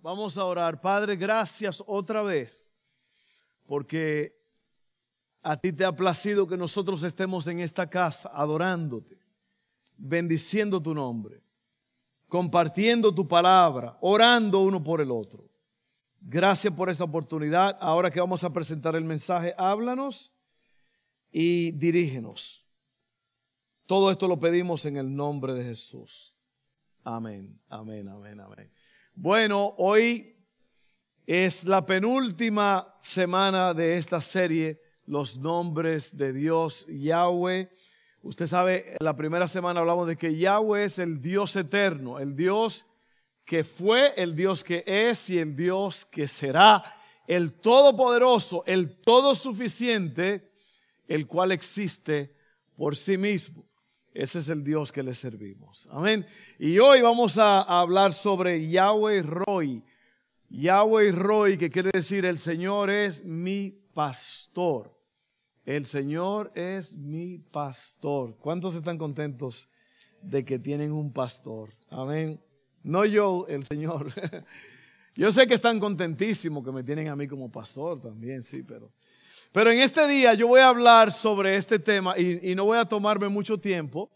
Vamos a orar. Padre, gracias otra vez, porque a ti te ha placido que nosotros estemos en esta casa adorándote, bendiciendo tu nombre, compartiendo tu palabra, orando uno por el otro. Gracias por esta oportunidad. Ahora que vamos a presentar el mensaje, háblanos y dirígenos. Todo esto lo pedimos en el nombre de Jesús. Amén, amén, amén, amén. Bueno, hoy es la penúltima semana de esta serie, Los nombres de Dios Yahweh. Usted sabe, la primera semana hablamos de que Yahweh es el Dios eterno, el Dios que fue, el Dios que es y el Dios que será, el todopoderoso, el todo suficiente, el cual existe por sí mismo. Ese es el Dios que le servimos. Amén. Y hoy vamos a, hablar sobre Yahweh Roy. Yahweh Roy, que quiere decir el Señor es mi pastor. El Señor es mi pastor. ¿Cuántos están contentos de que tienen un pastor? Amén. No yo, el Señor. Yo sé que están contentísimos que me tienen a mí como pastor también, sí, pero pero en este día yo voy a hablar sobre este tema y, no voy a tomarme mucho tiempo.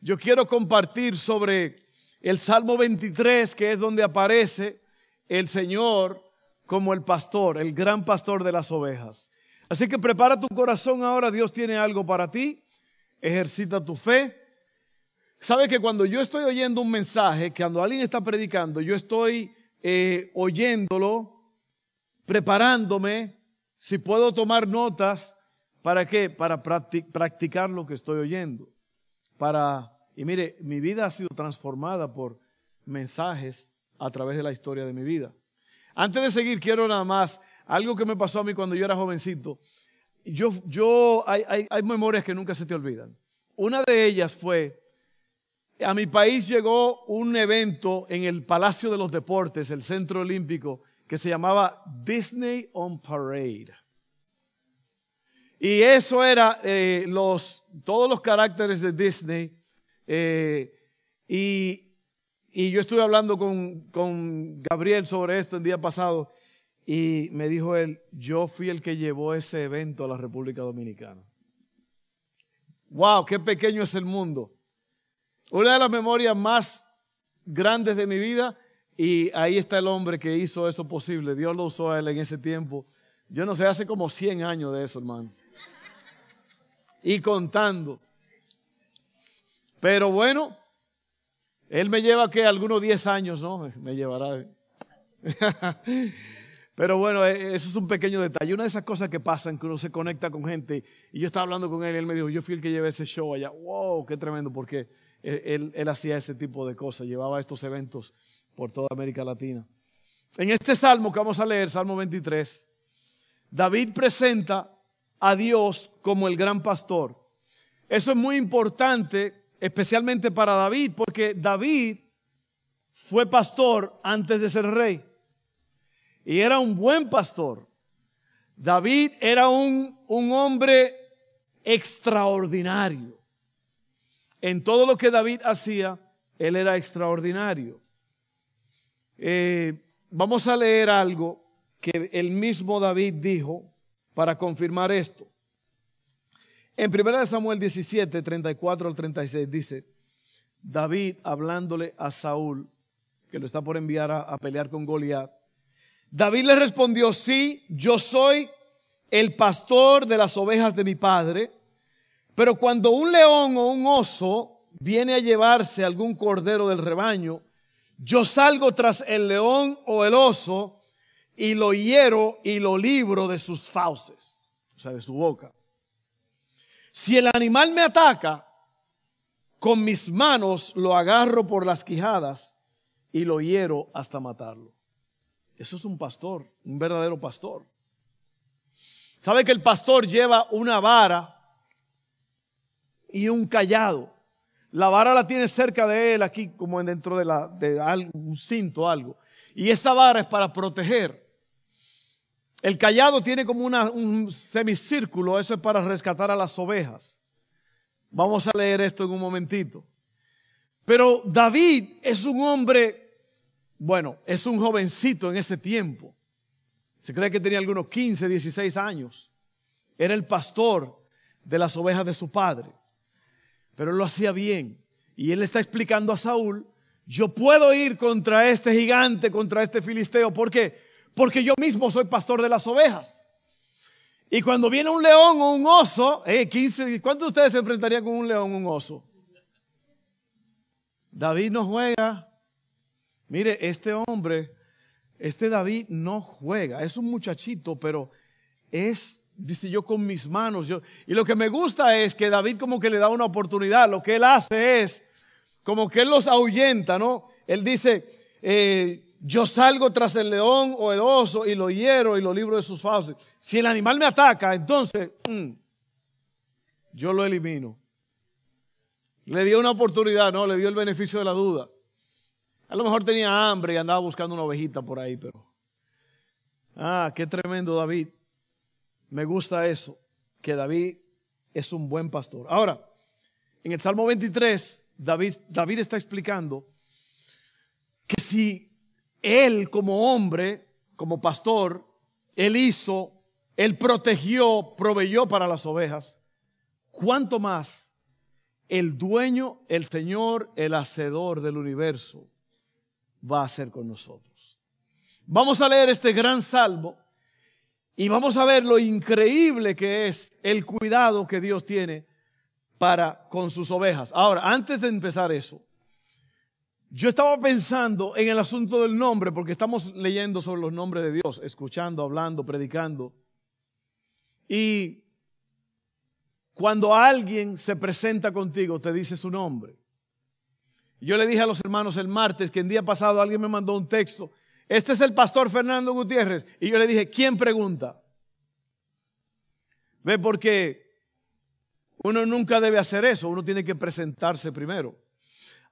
Yo quiero compartir sobre el Salmo 23, que es donde aparece el Señor como el pastor, el gran pastor de las ovejas. Así que prepara tu corazón ahora, Dios tiene algo para ti, ejercita tu fe. Sabe que cuando yo estoy oyendo un mensaje, cuando alguien está predicando, yo estoy eh, oyéndolo, preparándome, si puedo tomar notas, ¿para qué? Para practicar lo que estoy oyendo. Para, y mire, mi vida ha sido transformada por mensajes a través de la historia de mi vida. Antes de seguir, quiero nada más, algo que me pasó a mí cuando yo era jovencito. Yo, yo, hay, hay, hay memorias que nunca se te olvidan. Una de ellas fue, a mi país llegó un evento en el Palacio de los Deportes, el Centro Olímpico, que se llamaba Disney on Parade. Y eso era eh, los, todos los caracteres de Disney. Eh, y, yo estuve hablando con, con Gabriel sobre esto el día pasado y me dijo él, yo fui el que llevó ese evento a la República Dominicana. ¡Wow! ¡Qué pequeño es el mundo! Una de las memorias más grandes de mi vida y ahí está el hombre que hizo eso posible. Dios lo usó a él en ese tiempo. Yo no sé, hace como 100 años de eso, hermano. Y contando. Pero bueno, él me lleva que algunos 10 años, ¿no? Me llevará. Pero bueno, e, eso es un pequeño detalle. Una de esas cosas que pasan, que uno se conecta con gente. Y yo estaba hablando con él y él me dijo, yo fui el que llevé ese show allá. ¡Wow! ¡Qué tremendo! Porque él, él hacía ese tipo de cosas, llevaba estos eventos por toda América Latina. En este salmo que vamos a leer, Salmo 23, David presenta a Dios como el gran pastor. Eso es muy importante, especialmente para David, porque David fue pastor antes de ser rey. Y era un buen pastor. David era un, un hombre extraordinario. En todo lo que David hacía, él era extraordinario. Eh, vamos a leer algo que el mismo David dijo para confirmar esto. En 1 Samuel 17, 34 al 36 dice, David hablándole a Saúl, que lo está por enviar a, a pelear con Goliat, David le respondió, sí, yo soy el pastor de las ovejas de mi padre, pero cuando un león o un oso viene a llevarse algún cordero del rebaño, yo salgo tras el león o el oso y lo hiero y lo libro de sus fauces, o sea, de su boca. Si el animal me ataca, con mis manos lo agarro por las quijadas y lo hiero hasta matarlo. Eso es un pastor, un verdadero pastor. ¿Sabe que el pastor lleva una vara y un callado? La vara la tiene cerca de él, aquí como dentro de, un cinto, algo. Y esa vara es para proteger. El callado tiene como un semicírculo, eso es para rescatar a las ovejas. Vamos a leer esto en un momentito. Pero David es un hombre bueno, es un jovencito en ese tiempo. Se cree que tenía algunos 15, 16 años. Era el pastor de las ovejas de su padre. Pero él lo hacía bien. Y él está explicando a Saúl, yo puedo ir contra este gigante, contra este filisteo. ¿Por qué? Porque yo mismo soy pastor de las ovejas. Y cuando viene un león o un oso, eh, 15, ¿cuántos de ustedes se enfrentarían con un león o un oso? David no juega. Mire, este hombre, este David no juega. Es un muchachito, pero es, dice yo, con mis manos. Yo, y lo que me gusta es que David como que le da una oportunidad. Lo que él hace es, como que él los ahuyenta, ¿no? Él dice, eh, yo salgo tras el león o el oso y lo hiero y lo libro de sus fauces. Si el animal me ataca, entonces mm, yo lo elimino. Le dio una oportunidad, no, le dio el beneficio de la duda. A lo mejor tenía hambre y andaba buscando una ovejita por ahí, pero... Ah, qué tremendo David. Me gusta eso, que David es un buen pastor. Ahora, en el Salmo 23, David, David está explicando que si él como hombre, como pastor, él hizo, él protegió, proveyó para las ovejas. ¿Cuánto más el dueño, el Señor, el hacedor del universo va a hacer con nosotros? Vamos a leer este gran salmo y vamos a ver lo increíble que es el cuidado que Dios tiene para con sus ovejas. Ahora, antes de empezar eso, yo estaba pensando en el asunto del nombre, porque estamos leyendo sobre los nombres de Dios, escuchando, hablando, predicando. Y cuando alguien se presenta contigo, te dice su nombre. Yo le dije a los hermanos el martes que el día pasado alguien me mandó un texto. Este es el pastor Fernando Gutiérrez. Y yo le dije, ¿quién pregunta? Ve, porque uno nunca debe hacer eso, uno tiene que presentarse primero.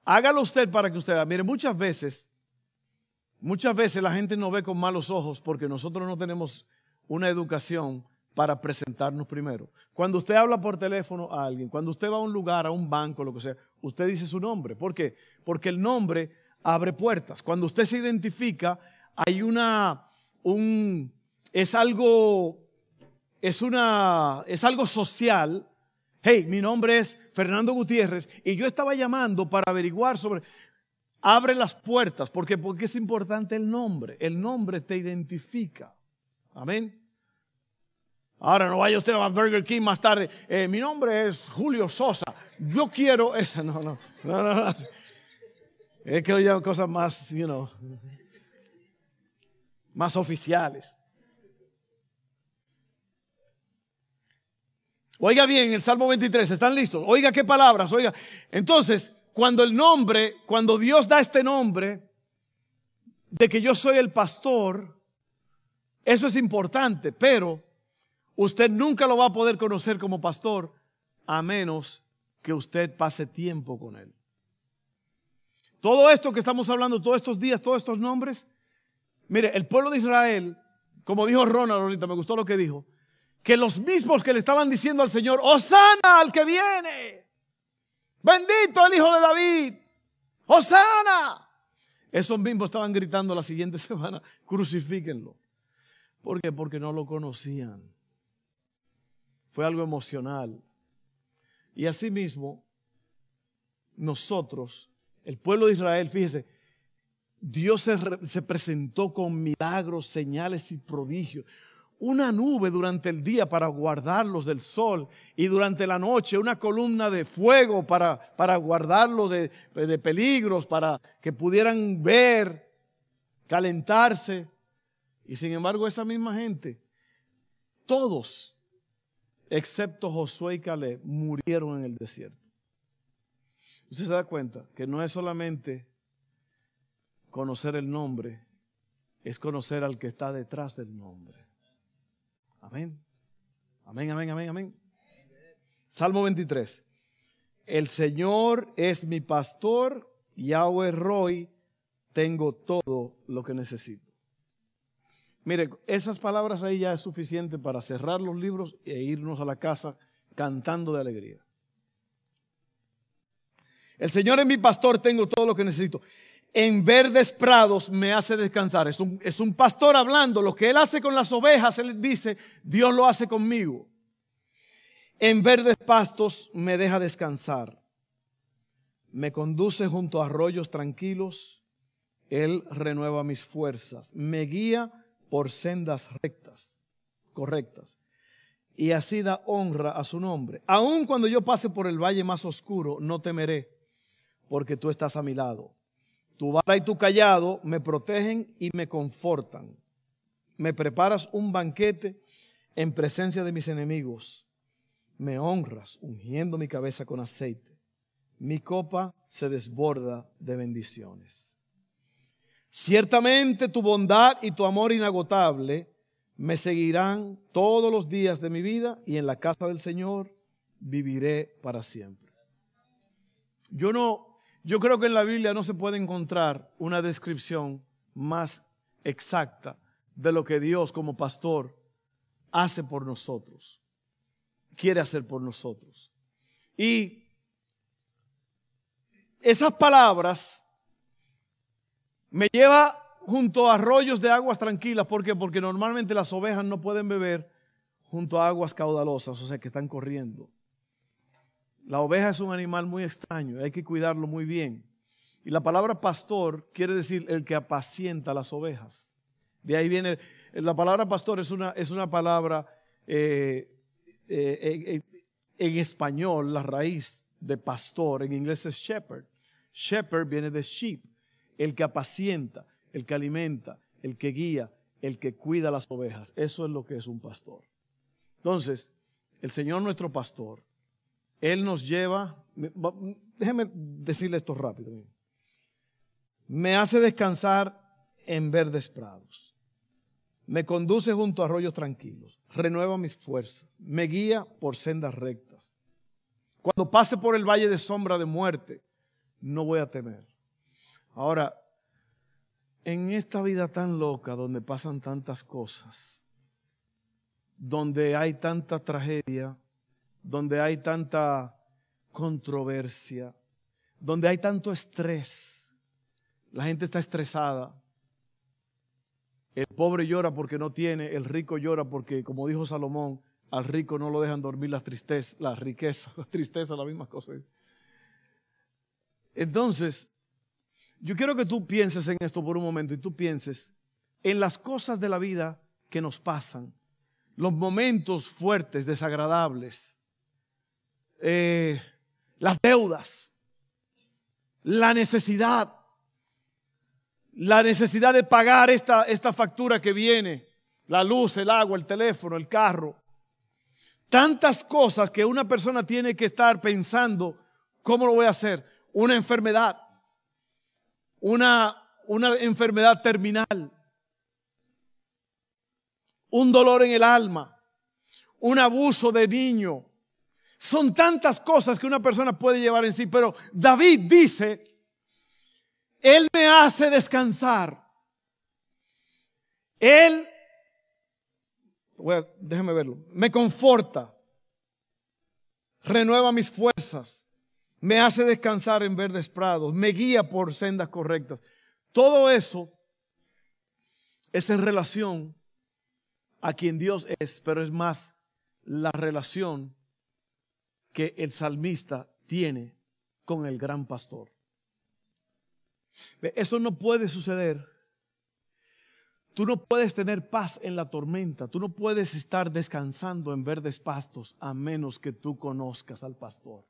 Hágalo usted para que usted vea. Mire, muchas veces, muchas veces la gente nos ve con malos ojos porque nosotros no tenemos una educación para presentarnos primero. Cuando usted habla por teléfono a alguien, cuando usted va a un lugar, a un banco, lo que sea, usted dice su nombre. ¿Por qué? Porque el nombre abre puertas. Cuando usted se identifica, hay una, un, es algo, es una, es algo social Hey, mi nombre es Fernando Gutiérrez y yo estaba llamando para averiguar sobre... Abre las puertas, porque porque es importante el nombre. El nombre te identifica. Amén. Ahora no vaya usted a Burger King más tarde. Eh, mi nombre es Julio Sosa. Yo quiero esa. No, no, no, no. Es que oye cosas más, you know, más oficiales. Oiga bien, el Salmo 23, ¿están listos? Oiga qué palabras, oiga. Entonces, cuando el nombre, cuando Dios da este nombre de que yo soy el pastor, eso es importante, pero usted nunca lo va a poder conocer como pastor a menos que usted pase tiempo con él. Todo esto que estamos hablando, todos estos días, todos estos nombres, mire, el pueblo de Israel, como dijo Ronald ahorita, me gustó lo que dijo, que los mismos que le estaban diciendo al Señor, Osana al que viene, bendito el Hijo de David, Osana. Esos mismos estaban gritando la siguiente semana, crucifíquenlo. ¿Por qué? Porque no lo conocían. Fue algo emocional. Y asimismo, nosotros, el pueblo de Israel, fíjese, Dios se, se presentó con milagros, señales y prodigios una nube durante el día para guardarlos del sol y durante la noche una columna de fuego para, para guardarlos de, de peligros, para que pudieran ver, calentarse. Y sin embargo esa misma gente, todos, excepto Josué y Caleb, murieron en el desierto. Usted se da cuenta que no es solamente conocer el nombre, es conocer al que está detrás del nombre. Amén. Amén, amén, amén, amén. Salmo 23. El Señor es mi pastor, Yahweh Roy, tengo todo lo que necesito. Mire, esas palabras ahí ya es suficiente para cerrar los libros e irnos a la casa cantando de alegría. El Señor es mi pastor, tengo todo lo que necesito. En verdes prados me hace descansar. Es un, es un pastor hablando. Lo que él hace con las ovejas, él dice, Dios lo hace conmigo. En verdes pastos me deja descansar. Me conduce junto a arroyos tranquilos. Él renueva mis fuerzas. Me guía por sendas rectas, correctas. Y así da honra a su nombre. Aun cuando yo pase por el valle más oscuro, no temeré, porque tú estás a mi lado. Tu vara y tu callado me protegen y me confortan. Me preparas un banquete en presencia de mis enemigos. Me honras ungiendo mi cabeza con aceite. Mi copa se desborda de bendiciones. Ciertamente tu bondad y tu amor inagotable me seguirán todos los días de mi vida y en la casa del Señor viviré para siempre. Yo no, yo creo que en la Biblia no se puede encontrar una descripción más exacta de lo que Dios como pastor hace por nosotros, quiere hacer por nosotros. Y esas palabras me lleva junto a arroyos de aguas tranquilas. ¿Por qué? Porque normalmente las ovejas no pueden beber junto a aguas caudalosas, o sea, que están corriendo. La oveja es un animal muy extraño, hay que cuidarlo muy bien. Y la palabra pastor quiere decir el que apacienta las ovejas. De ahí viene, la palabra pastor es una, es una palabra eh, eh, en español, la raíz de pastor, en inglés es shepherd. Shepherd viene de sheep el que apacienta, el que alimenta, el que guía, el que cuida las ovejas. Eso es lo que es un pastor. Entonces, el Señor nuestro pastor, Él nos lleva, déjeme decirle esto rápido, me hace descansar en verdes prados, me conduce junto a arroyos tranquilos, renueva mis fuerzas, me guía por sendas rectas. Cuando pase por el valle de sombra de muerte, no voy a temer. Ahora, en esta vida tan loca donde pasan tantas cosas, donde hay tanta tragedia, donde hay tanta controversia, donde hay tanto estrés, la gente está estresada. El pobre llora porque no tiene, el rico llora porque, como dijo Salomón, al rico no lo dejan dormir las tristezas, la riqueza, la tristeza, la misma cosa. Entonces, yo quiero que tú pienses en esto por un momento y tú pienses en las cosas de la vida que nos pasan, los momentos fuertes, desagradables, eh, las deudas, la necesidad, la necesidad de pagar esta, esta factura que viene, la luz, el agua, el teléfono, el carro. Tantas cosas que una persona tiene que estar pensando, ¿cómo lo voy a hacer? Una enfermedad una, una enfermedad terminal, un dolor en el alma, un abuso de niño. Son tantas cosas que una persona puede llevar en sí, pero David dice, Él me hace descansar. Él, déjame verlo, me conforta, renueva mis fuerzas, me hace descansar en verdes prados, me guía por sendas correctas. Todo eso es en relación a quien Dios es, pero es más la relación que el salmista tiene con el gran pastor. Eso no puede suceder. Tú no puedes tener paz en la tormenta. Tú no puedes estar descansando en verdes pastos a menos que tú conozcas al pastor.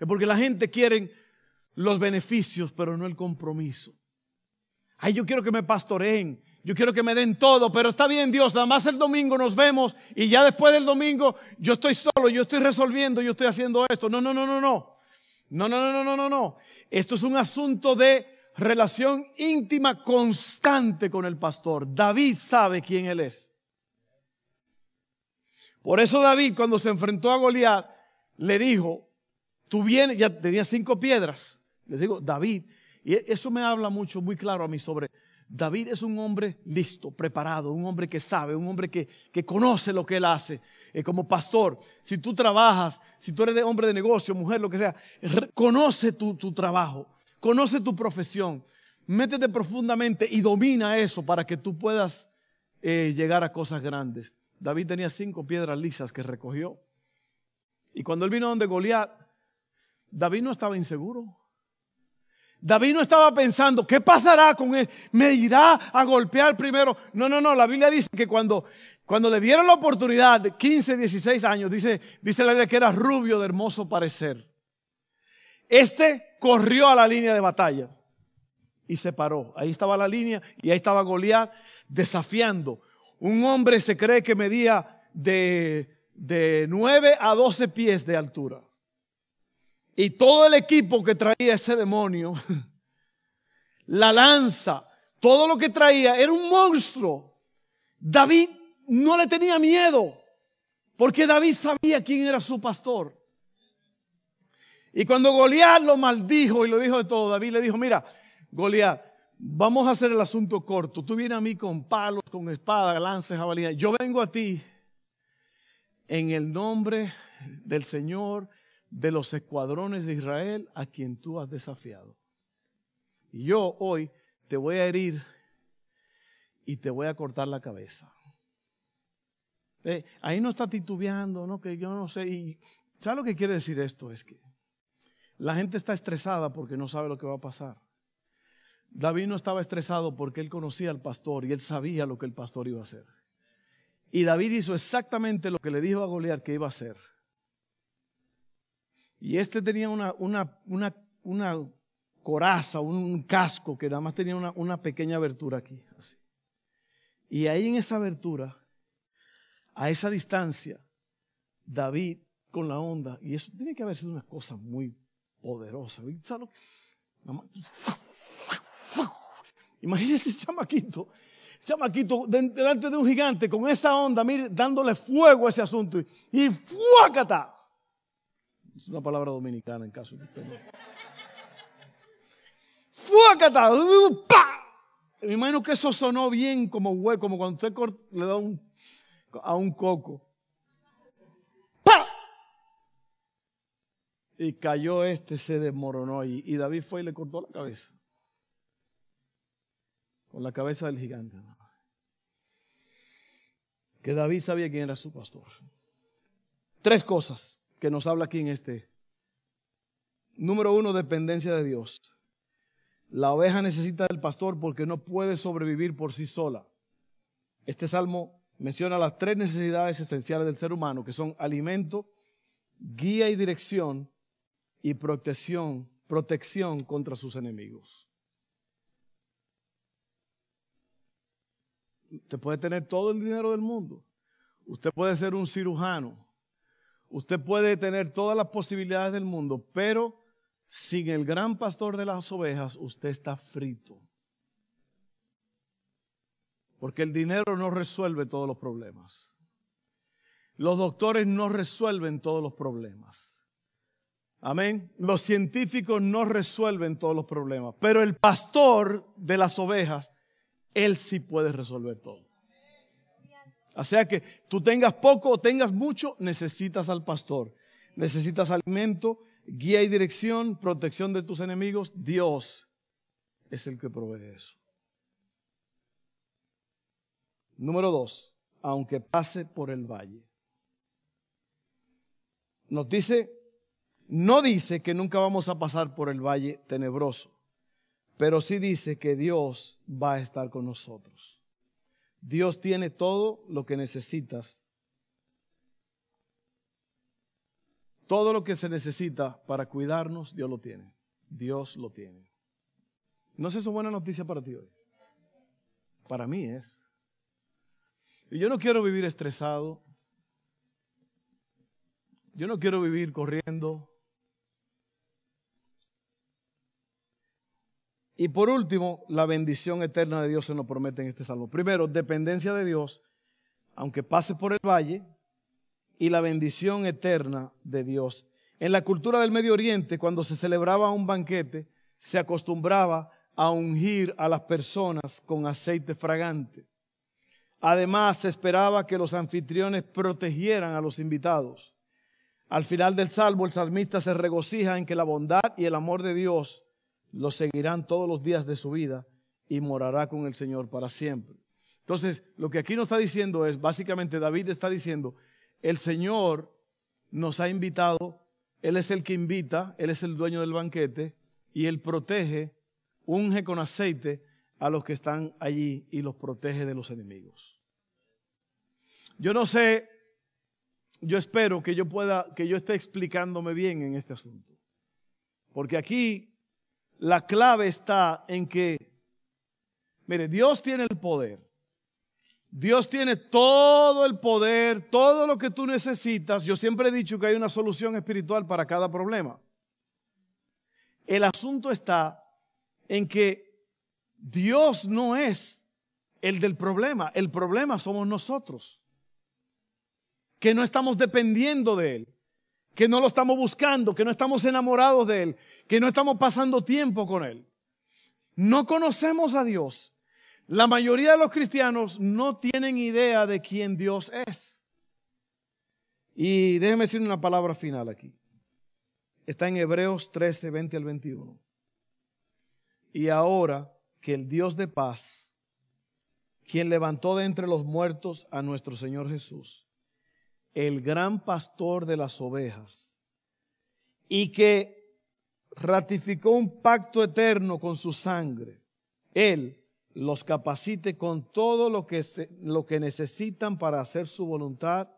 Es porque la gente quiere los beneficios, pero no el compromiso. Ay, yo quiero que me pastoreen, yo quiero que me den todo, pero está bien Dios, nada más el domingo nos vemos y ya después del domingo yo estoy solo, yo estoy resolviendo, yo estoy haciendo esto. No, no, no, no, no. No, no, no, no, no, no, no. Esto es un asunto de relación íntima constante con el pastor. David sabe quién él es. Por eso David cuando se enfrentó a Goliat le dijo, Tú vienes, ya tenía cinco piedras. Les digo, David, y eso me habla mucho, muy claro a mí sobre, David es un hombre listo, preparado, un hombre que sabe, un hombre que, que conoce lo que él hace. Eh, como pastor, si tú trabajas, si tú eres hombre de negocio, mujer, lo que sea, conoce tu, tu trabajo, conoce tu profesión, métete profundamente y domina eso para que tú puedas eh, llegar a cosas grandes. David tenía cinco piedras lisas que recogió. Y cuando él vino donde Goliat, David no estaba inseguro. David no estaba pensando, ¿qué pasará con él? ¿Me irá a golpear primero? No, no, no. La Biblia dice que cuando, cuando le dieron la oportunidad de 15, 16 años, dice, dice la Biblia que era rubio de hermoso parecer. Este corrió a la línea de batalla y se paró. Ahí estaba la línea y ahí estaba Goliat desafiando. Un hombre se cree que medía de, de 9 a 12 pies de altura. Y todo el equipo que traía ese demonio, la lanza, todo lo que traía, era un monstruo. David no le tenía miedo, porque David sabía quién era su pastor. Y cuando Goliat lo maldijo y lo dijo de todo, David le dijo, mira, Goliat, vamos a hacer el asunto corto. Tú vienes a mí con palos, con espada, lances, jabalina. Yo vengo a ti en el nombre del Señor de los escuadrones de Israel a quien tú has desafiado. Y yo hoy te voy a herir y te voy a cortar la cabeza. Eh, ahí no está titubeando, ¿no? Que yo no sé. Y ¿sabes lo que quiere decir esto? Es que la gente está estresada porque no sabe lo que va a pasar. David no estaba estresado porque él conocía al pastor y él sabía lo que el pastor iba a hacer. Y David hizo exactamente lo que le dijo a Goliat que iba a hacer. Y este tenía una, una, una, una coraza, un casco que nada más tenía una, una pequeña abertura aquí. Y ahí en esa abertura, a esa distancia, David con la onda, y eso tiene que haber sido una cosa muy poderosa. Imagínese ese chamaquito, chamaquito delante de un gigante con esa onda, mire, dándole fuego a ese asunto. Y ¡fuácata! Es una palabra dominicana en caso de usted no. ¡Fuácata! ¡Pa! Me imagino que eso sonó bien como hueco, como cuando usted le da un, a un coco. ¡Pa! Y cayó este, se desmoronó y David fue y le cortó la cabeza. Con la cabeza del gigante. Que David sabía quién era su pastor. Tres cosas que nos habla aquí en este. Número uno, dependencia de Dios. La oveja necesita del pastor porque no puede sobrevivir por sí sola. Este salmo menciona las tres necesidades esenciales del ser humano, que son alimento, guía y dirección y protección, protección contra sus enemigos. Usted puede tener todo el dinero del mundo. Usted puede ser un cirujano. Usted puede tener todas las posibilidades del mundo, pero sin el gran pastor de las ovejas, usted está frito. Porque el dinero no resuelve todos los problemas. Los doctores no resuelven todos los problemas. Amén. Los científicos no resuelven todos los problemas. Pero el pastor de las ovejas, él sí puede resolver todo. O sea que tú tengas poco o tengas mucho, necesitas al pastor. Necesitas alimento, guía y dirección, protección de tus enemigos. Dios es el que provee eso. Número dos, aunque pase por el valle. Nos dice, no dice que nunca vamos a pasar por el valle tenebroso, pero sí dice que Dios va a estar con nosotros. Dios tiene todo lo que necesitas. Todo lo que se necesita para cuidarnos, Dios lo tiene. Dios lo tiene. ¿No es eso buena noticia para ti hoy? Para mí es. Y yo no quiero vivir estresado. Yo no quiero vivir corriendo. Y por último, la bendición eterna de Dios se nos promete en este salmo. Primero, dependencia de Dios, aunque pase por el valle, y la bendición eterna de Dios. En la cultura del Medio Oriente, cuando se celebraba un banquete, se acostumbraba a ungir a las personas con aceite fragante. Además, se esperaba que los anfitriones protegieran a los invitados. Al final del salmo, el salmista se regocija en que la bondad y el amor de Dios lo seguirán todos los días de su vida y morará con el Señor para siempre. Entonces, lo que aquí nos está diciendo es, básicamente David está diciendo, el Señor nos ha invitado, Él es el que invita, Él es el dueño del banquete y Él protege, unge con aceite a los que están allí y los protege de los enemigos. Yo no sé, yo espero que yo pueda, que yo esté explicándome bien en este asunto. Porque aquí la clave está en que, mire, Dios tiene el poder. Dios tiene todo el poder, todo lo que tú necesitas. Yo siempre he dicho que hay una solución espiritual para cada problema. El asunto está en que Dios no es el del problema. El problema somos nosotros. Que no estamos dependiendo de Él. Que no lo estamos buscando. Que no estamos enamorados de Él. Que no estamos pasando tiempo con Él. No conocemos a Dios. La mayoría de los cristianos no tienen idea de quién Dios es. Y déjeme decir una palabra final aquí. Está en Hebreos 13, 20 al 21. Y ahora que el Dios de paz, quien levantó de entre los muertos a nuestro Señor Jesús, el gran pastor de las ovejas, y que ratificó un pacto eterno con su sangre, Él los capacite con todo lo que, lo que necesitan para hacer su voluntad,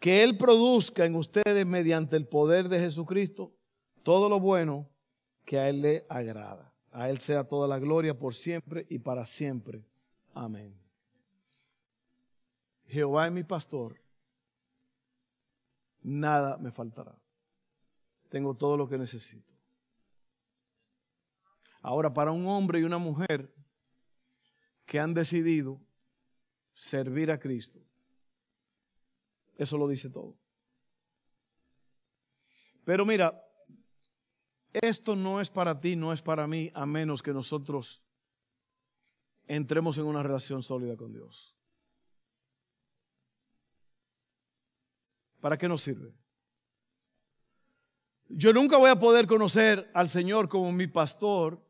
que Él produzca en ustedes mediante el poder de Jesucristo todo lo bueno que a Él le agrada. A Él sea toda la gloria por siempre y para siempre. Amén. Jehová es mi pastor, nada me faltará. Tengo todo lo que necesito. Ahora, para un hombre y una mujer que han decidido servir a Cristo, eso lo dice todo. Pero mira, esto no es para ti, no es para mí, a menos que nosotros entremos en una relación sólida con Dios. ¿Para qué nos sirve? Yo nunca voy a poder conocer al Señor como mi pastor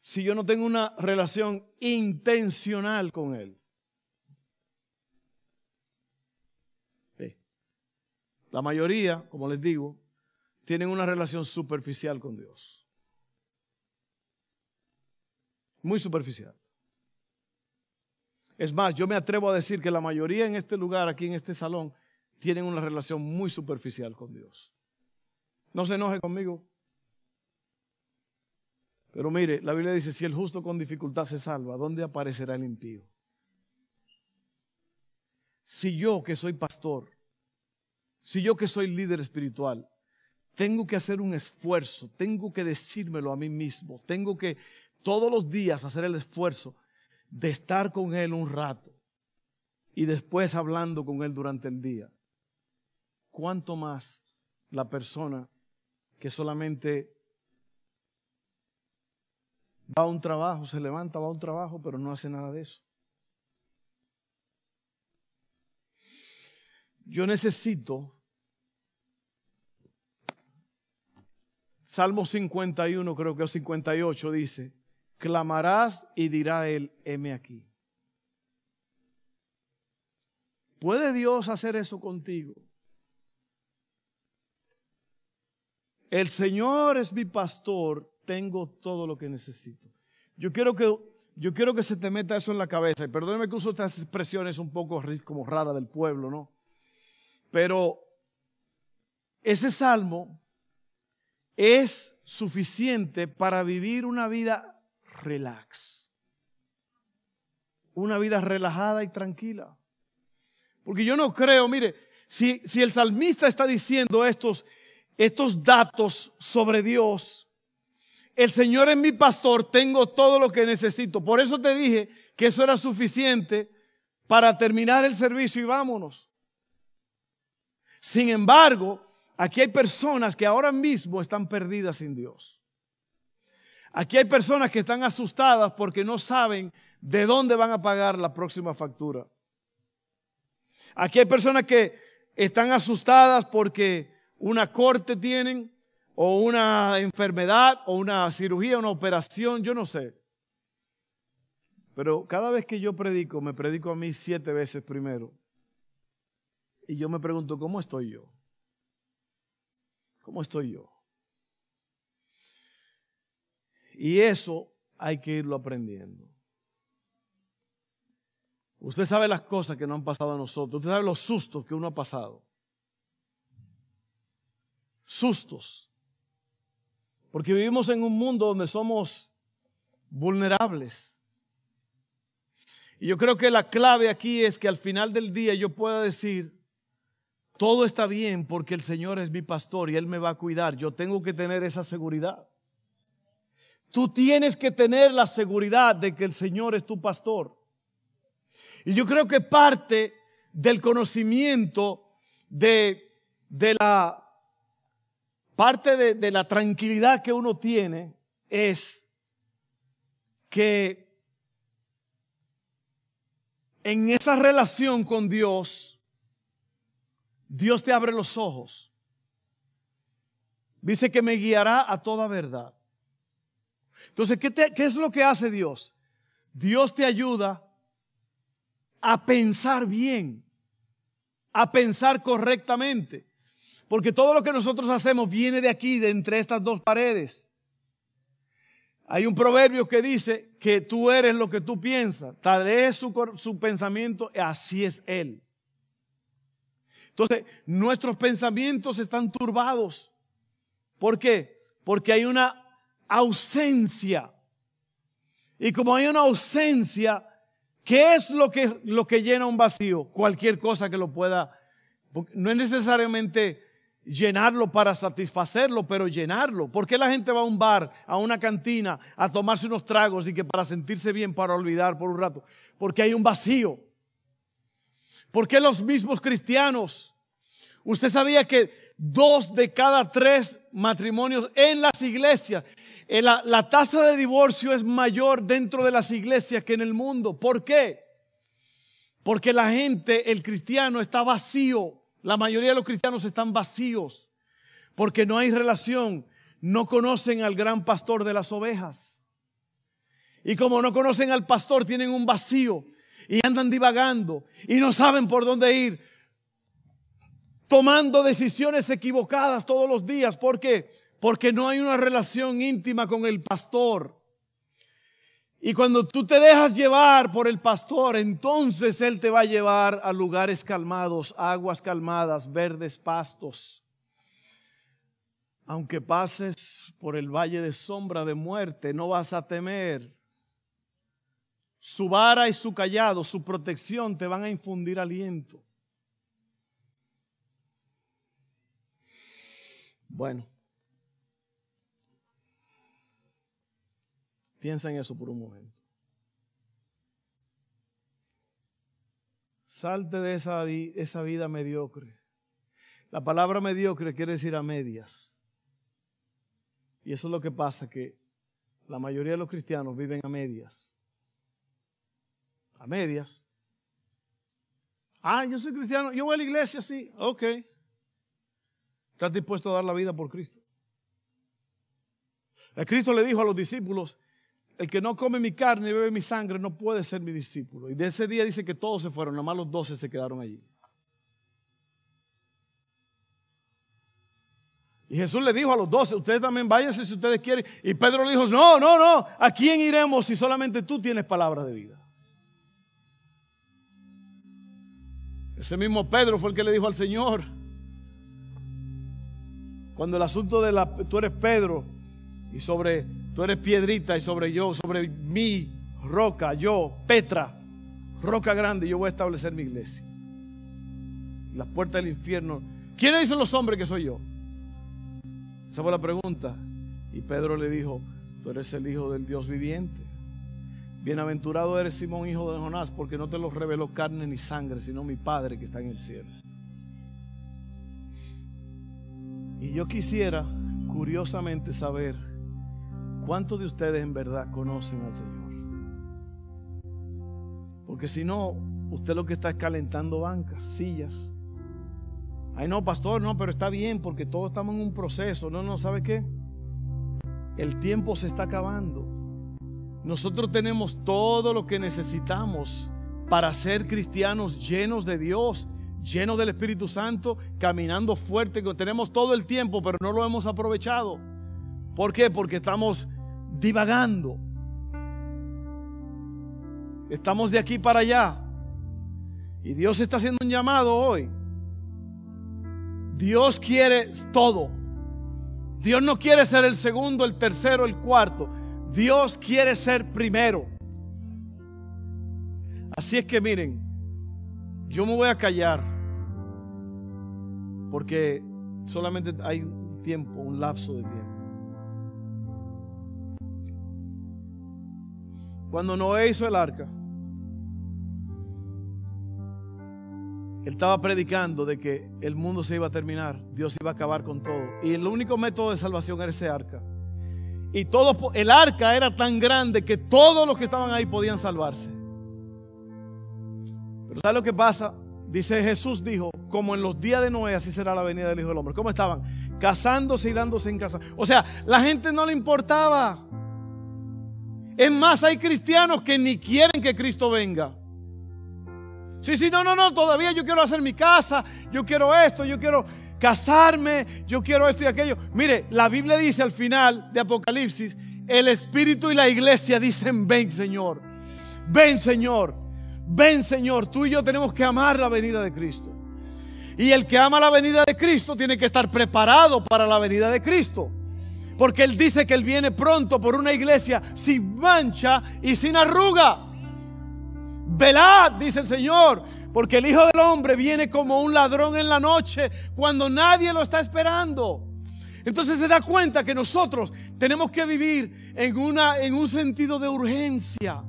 si yo no tengo una relación intencional con Él. La mayoría, como les digo, tienen una relación superficial con Dios. Muy superficial. Es más, yo me atrevo a decir que la mayoría en este lugar, aquí en este salón, tienen una relación muy superficial con Dios. No se enoje conmigo. Pero mire, la Biblia dice, si el justo con dificultad se salva, ¿dónde aparecerá el impío? Si yo que soy pastor, si yo que soy líder espiritual, tengo que hacer un esfuerzo, tengo que decírmelo a mí mismo, tengo que todos los días hacer el esfuerzo de estar con Él un rato y después hablando con Él durante el día. ¿Cuánto más la persona que solamente va a un trabajo, se levanta, va a un trabajo, pero no hace nada de eso? Yo necesito Salmo 51, creo que es 58, dice, clamarás y dirá él, heme aquí. ¿Puede Dios hacer eso contigo? El Señor es mi pastor, tengo todo lo que necesito. Yo quiero que, yo quiero que se te meta eso en la cabeza. Y perdóneme que uso estas expresiones un poco como raras del pueblo, ¿no? Pero ese salmo es suficiente para vivir una vida relax. Una vida relajada y tranquila. Porque yo no creo, mire, si, si el salmista está diciendo estos, estos datos sobre Dios, el Señor es mi pastor, tengo todo lo que necesito. Por eso te dije que eso era suficiente para terminar el servicio y vámonos. Sin embargo, Aquí hay personas que ahora mismo están perdidas sin Dios. Aquí hay personas que están asustadas porque no saben de dónde van a pagar la próxima factura. Aquí hay personas que están asustadas porque una corte tienen, o una enfermedad, o una cirugía, una operación, yo no sé. Pero cada vez que yo predico, me predico a mí siete veces primero. Y yo me pregunto, ¿cómo estoy yo? ¿Cómo estoy yo? Y eso hay que irlo aprendiendo. Usted sabe las cosas que no han pasado a nosotros. Usted sabe los sustos que uno ha pasado. Sustos. Porque vivimos en un mundo donde somos vulnerables. Y yo creo que la clave aquí es que al final del día yo pueda decir, todo está bien porque el Señor es mi pastor y Él me va a cuidar. Yo tengo que tener esa seguridad. Tú tienes que tener la seguridad de que el Señor es tu pastor. Y yo creo que parte del conocimiento de, de la parte de, la tranquilidad que uno tiene es que en esa relación con Dios, Dios te abre los ojos. Dice que me guiará a toda verdad. Entonces, ¿qué, ¿qué, es lo que hace Dios? Dios te ayuda a pensar bien, a pensar correctamente. Porque todo lo que nosotros hacemos viene de aquí, de entre estas dos paredes. Hay un proverbio que dice que tú eres lo que tú piensas. Tal es su, su pensamiento, así es Él. Entonces, nuestros pensamientos están turbados. ¿Por qué? Porque hay una ausencia. Y como hay una ausencia, ¿qué es lo que, lo que llena un vacío? Cualquier cosa que lo pueda. No es necesariamente llenarlo para satisfacerlo, pero llenarlo. ¿Por qué la gente va a un bar, a una cantina, a tomarse unos tragos y que para sentirse bien, para olvidar por un rato? Porque hay un vacío. ¿Por qué los mismos cristianos? Usted sabía que dos de cada tres matrimonios en las iglesias, eh, la, la tasa de divorcio es mayor dentro de las iglesias que en el mundo. ¿Por qué? Porque la gente, el cristiano está vacío. La mayoría de los cristianos están vacíos porque no hay relación. No conocen al gran pastor de las ovejas. Y como no conocen al pastor, tienen un vacío y andan divagando y no saben por dónde ir, tomando decisiones equivocadas todos los días. ¿Por qué? Porque no hay una relación íntima con el pastor. Y cuando tú te dejas llevar por el pastor, entonces Él te va a llevar a lugares calmados, aguas calmadas, verdes pastos. Aunque pases por el valle de sombra de muerte, no vas a temer su vara y su callado, su protección te van a infundir aliento. Bueno, piensa en eso por un momento. Salte de esa, vida mediocre. La palabra mediocre quiere decir a medias. Y eso es lo que pasa, que la mayoría de los cristianos viven a medias a medias. Ah, yo soy cristiano, yo voy a la iglesia, sí, ok. ¿Estás dispuesto a dar la vida por Cristo? El Cristo le dijo a los discípulos, el que no come mi carne y bebe mi sangre no puede ser mi discípulo. Y de ese día dice que todos se fueron, nada más los doce se quedaron allí. Y Jesús le dijo a los doce, ustedes también váyanse si ustedes quieren. Y Pedro le dijo, no, no, no, ¿a quién iremos si solamente tú tienes palabra de vida? Ese mismo Pedro fue el que le dijo al Señor, cuando el asunto de la, tú eres Pedro y sobre, tú eres piedrita y sobre yo, sobre mí, roca, yo, Petra, roca grande, yo voy a establecer mi iglesia. Las puertas del infierno. ¿Quiénes dicen los hombres que soy yo? Esa fue la pregunta. Y Pedro le dijo, tú eres el Hijo del Dios viviente. Bienaventurado eres Simón, hijo de Jonás, porque no te lo reveló carne ni sangre, sino mi Padre que está en el cielo. Y yo quisiera, curiosamente, saber cuántos de ustedes en verdad conocen al Señor. Porque si no, usted lo que está es calentando bancas, sillas. Ay, no, pastor, no, pero está bien porque todos estamos en un proceso. No, no, ¿sabe qué? El tiempo se está acabando. Nosotros tenemos todo lo que necesitamos para ser cristianos llenos de Dios, llenos del Espíritu Santo, caminando fuerte. Tenemos todo el tiempo, pero no lo hemos aprovechado. ¿Por qué? Porque estamos divagando. Estamos de aquí para allá. Y Dios está haciendo un llamado hoy. Dios quiere todo. Dios no quiere ser el segundo, el tercero, el cuarto. Dios quiere ser primero. Así es que miren, yo me voy a callar porque solamente hay un tiempo, un lapso de tiempo. Cuando Noé hizo el arca, él estaba predicando de que el mundo se iba a terminar, Dios iba a acabar con todo. Y el único método de salvación era ese arca. Y todo, el arca era tan grande que todos los que estaban ahí podían salvarse. Pero ¿sabes lo que pasa? Dice Jesús dijo, como en los días de Noé, así será la venida del Hijo del Hombre. ¿Cómo estaban? Casándose y dándose en casa. O sea, la gente no le importaba. Es más, hay cristianos que ni quieren que Cristo venga. Sí, sí, no, no, no, todavía yo quiero hacer mi casa, yo quiero esto, yo quiero casarme, yo quiero esto y aquello. Mire, la Biblia dice al final de Apocalipsis, el Espíritu y la iglesia dicen, ven Señor, ven Señor, ven Señor, tú y yo tenemos que amar la venida de Cristo. Y el que ama la venida de Cristo tiene que estar preparado para la venida de Cristo. Porque Él dice que Él viene pronto por una iglesia sin mancha y sin arruga. Velad, dice el Señor, porque el Hijo del Hombre viene como un ladrón en la noche cuando nadie lo está esperando. Entonces se da cuenta que nosotros tenemos que vivir en, una, en un sentido de urgencia.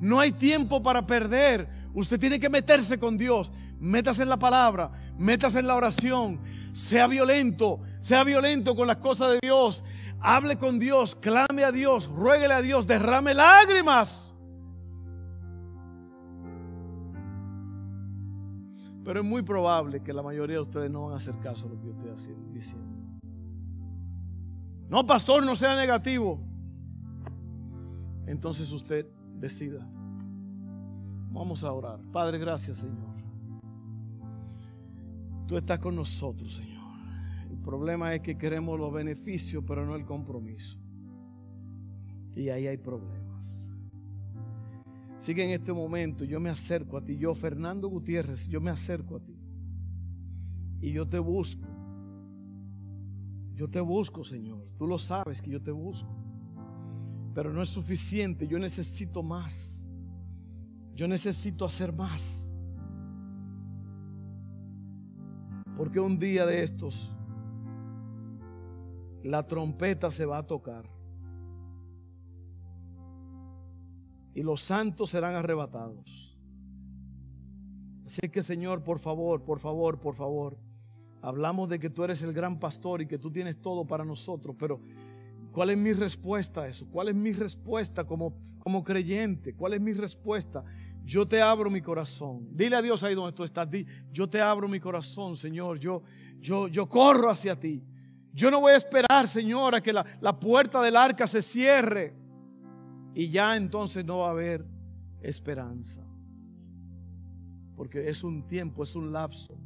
No hay tiempo para perder. Usted tiene que meterse con Dios. Métase en la palabra, métase en la oración. Sea violento, sea violento con las cosas de Dios. Hable con Dios, clame a Dios, ruéguele a Dios, derrame lágrimas. Pero es muy probable que la mayoría de ustedes no van a hacer caso a lo que yo estoy diciendo. No, pastor, no sea negativo. Entonces usted decida. Vamos a orar. Padre, gracias, Señor. Tú estás con nosotros, Señor. El problema es que queremos los beneficios, pero no el compromiso. Y ahí hay problemas. Sigue en este momento, yo me acerco a ti, yo Fernando Gutiérrez, yo me acerco a ti. Y yo te busco. Yo te busco, Señor. Tú lo sabes que yo te busco. Pero no es suficiente, yo necesito más. Yo necesito hacer más. Porque un día de estos, la trompeta se va a tocar. y los santos serán arrebatados. Así que Señor, por favor, por favor, por favor, hablamos de que tú eres el gran pastor y que tú tienes todo para nosotros, pero ¿cuál es mi respuesta a eso? ¿Cuál es mi respuesta como, como creyente? ¿Cuál es mi respuesta? Yo te abro mi corazón. Dile a Dios ahí donde tú estás. yo te abro mi corazón, Señor. Yo, yo, yo corro hacia ti. Yo no voy a esperar, Señor, a que la, la puerta del arca se cierre. Y ya entonces no va a haber esperanza. Porque es un tiempo, es un lapso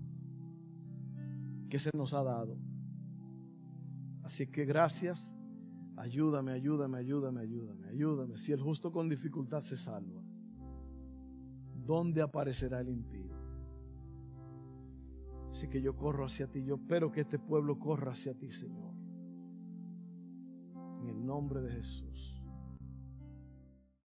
que se nos ha dado. Así que gracias. Ayúdame, ayúdame, ayúdame, ayúdame, ayúdame. Si el justo con dificultad se salva, ¿dónde aparecerá el impío? Así que yo corro hacia ti. Yo espero que este pueblo corra hacia ti, Señor. En el nombre de Jesús.